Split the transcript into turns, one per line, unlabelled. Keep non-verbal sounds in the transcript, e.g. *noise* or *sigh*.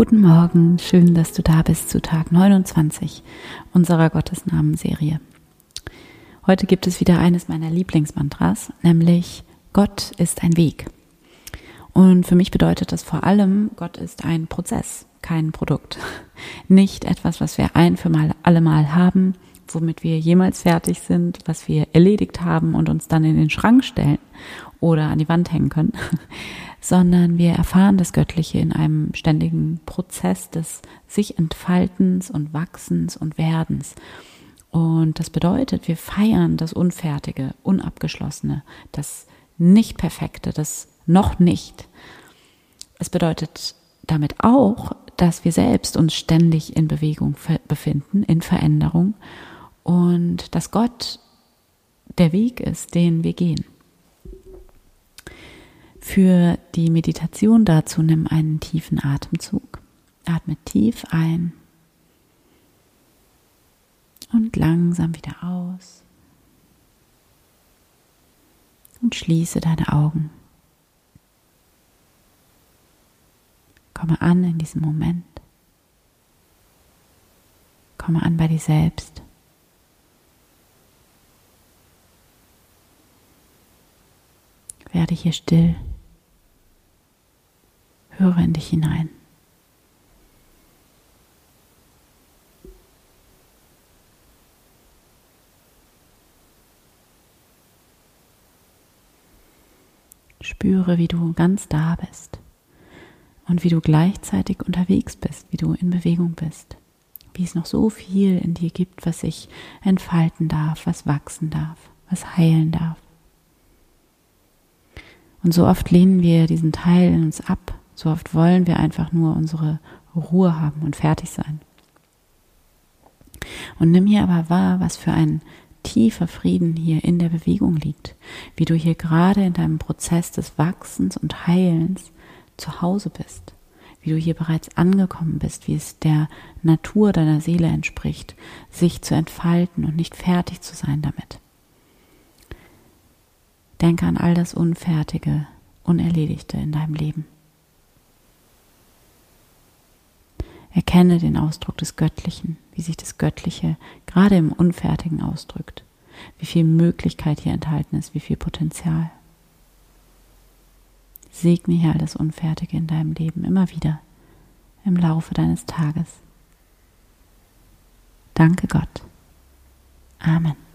Guten Morgen, schön, dass du da bist zu Tag 29 unserer Gottesnamen-Serie. Heute gibt es wieder eines meiner Lieblingsmantras, nämlich Gott ist ein Weg. Und für mich bedeutet das vor allem, Gott ist ein Prozess, kein Produkt. *laughs* Nicht etwas, was wir ein für mal alle Mal haben, womit wir jemals fertig sind, was wir erledigt haben und uns dann in den Schrank stellen oder an die Wand hängen können, *laughs* sondern wir erfahren das Göttliche in einem ständigen Prozess des sich Entfaltens und Wachsens und Werdens. Und das bedeutet, wir feiern das Unfertige, Unabgeschlossene, das Nicht-Perfekte, das noch nicht. Es bedeutet damit auch, dass wir selbst uns ständig in Bewegung befinden, in Veränderung und dass Gott der Weg ist, den wir gehen. Für die Meditation dazu nimm einen tiefen Atemzug. Atme tief ein und langsam wieder aus. Und schließe deine Augen. Komme an in diesem Moment. Komme an bei dir selbst. Werde hier still. Höre in dich hinein. Spüre, wie du ganz da bist und wie du gleichzeitig unterwegs bist, wie du in Bewegung bist, wie es noch so viel in dir gibt, was sich entfalten darf, was wachsen darf, was heilen darf. Und so oft lehnen wir diesen Teil in uns ab, so oft wollen wir einfach nur unsere Ruhe haben und fertig sein. Und nimm hier aber wahr, was für ein tiefer Frieden hier in der Bewegung liegt, wie du hier gerade in deinem Prozess des Wachsens und Heilens zu Hause bist, wie du hier bereits angekommen bist, wie es der Natur deiner Seele entspricht, sich zu entfalten und nicht fertig zu sein damit. Denke an all das Unfertige, Unerledigte in deinem Leben. Erkenne den Ausdruck des Göttlichen, wie sich das Göttliche gerade im Unfertigen ausdrückt, wie viel Möglichkeit hier enthalten ist, wie viel Potenzial. Segne hier all das Unfertige in deinem Leben immer wieder im Laufe deines Tages. Danke Gott. Amen.